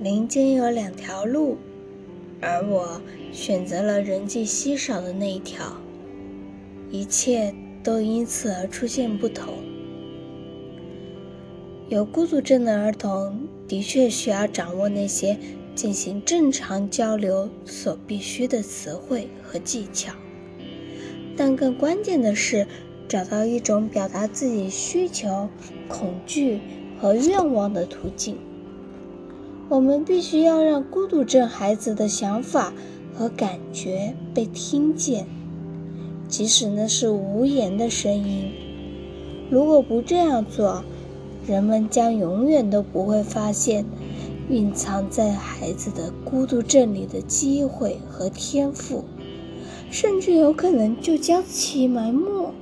林间有两条路，而我选择了人迹稀少的那一条，一切都因此而出现不同。有孤独症的儿童的确需要掌握那些进行正常交流所必须的词汇和技巧，但更关键的是找到一种表达自己需求、恐惧和愿望的途径。我们必须要让孤独症孩子的想法和感觉被听见，即使那是无言的声音。如果不这样做，人们将永远都不会发现蕴藏在孩子的孤独症里的机会和天赋，甚至有可能就将其埋没。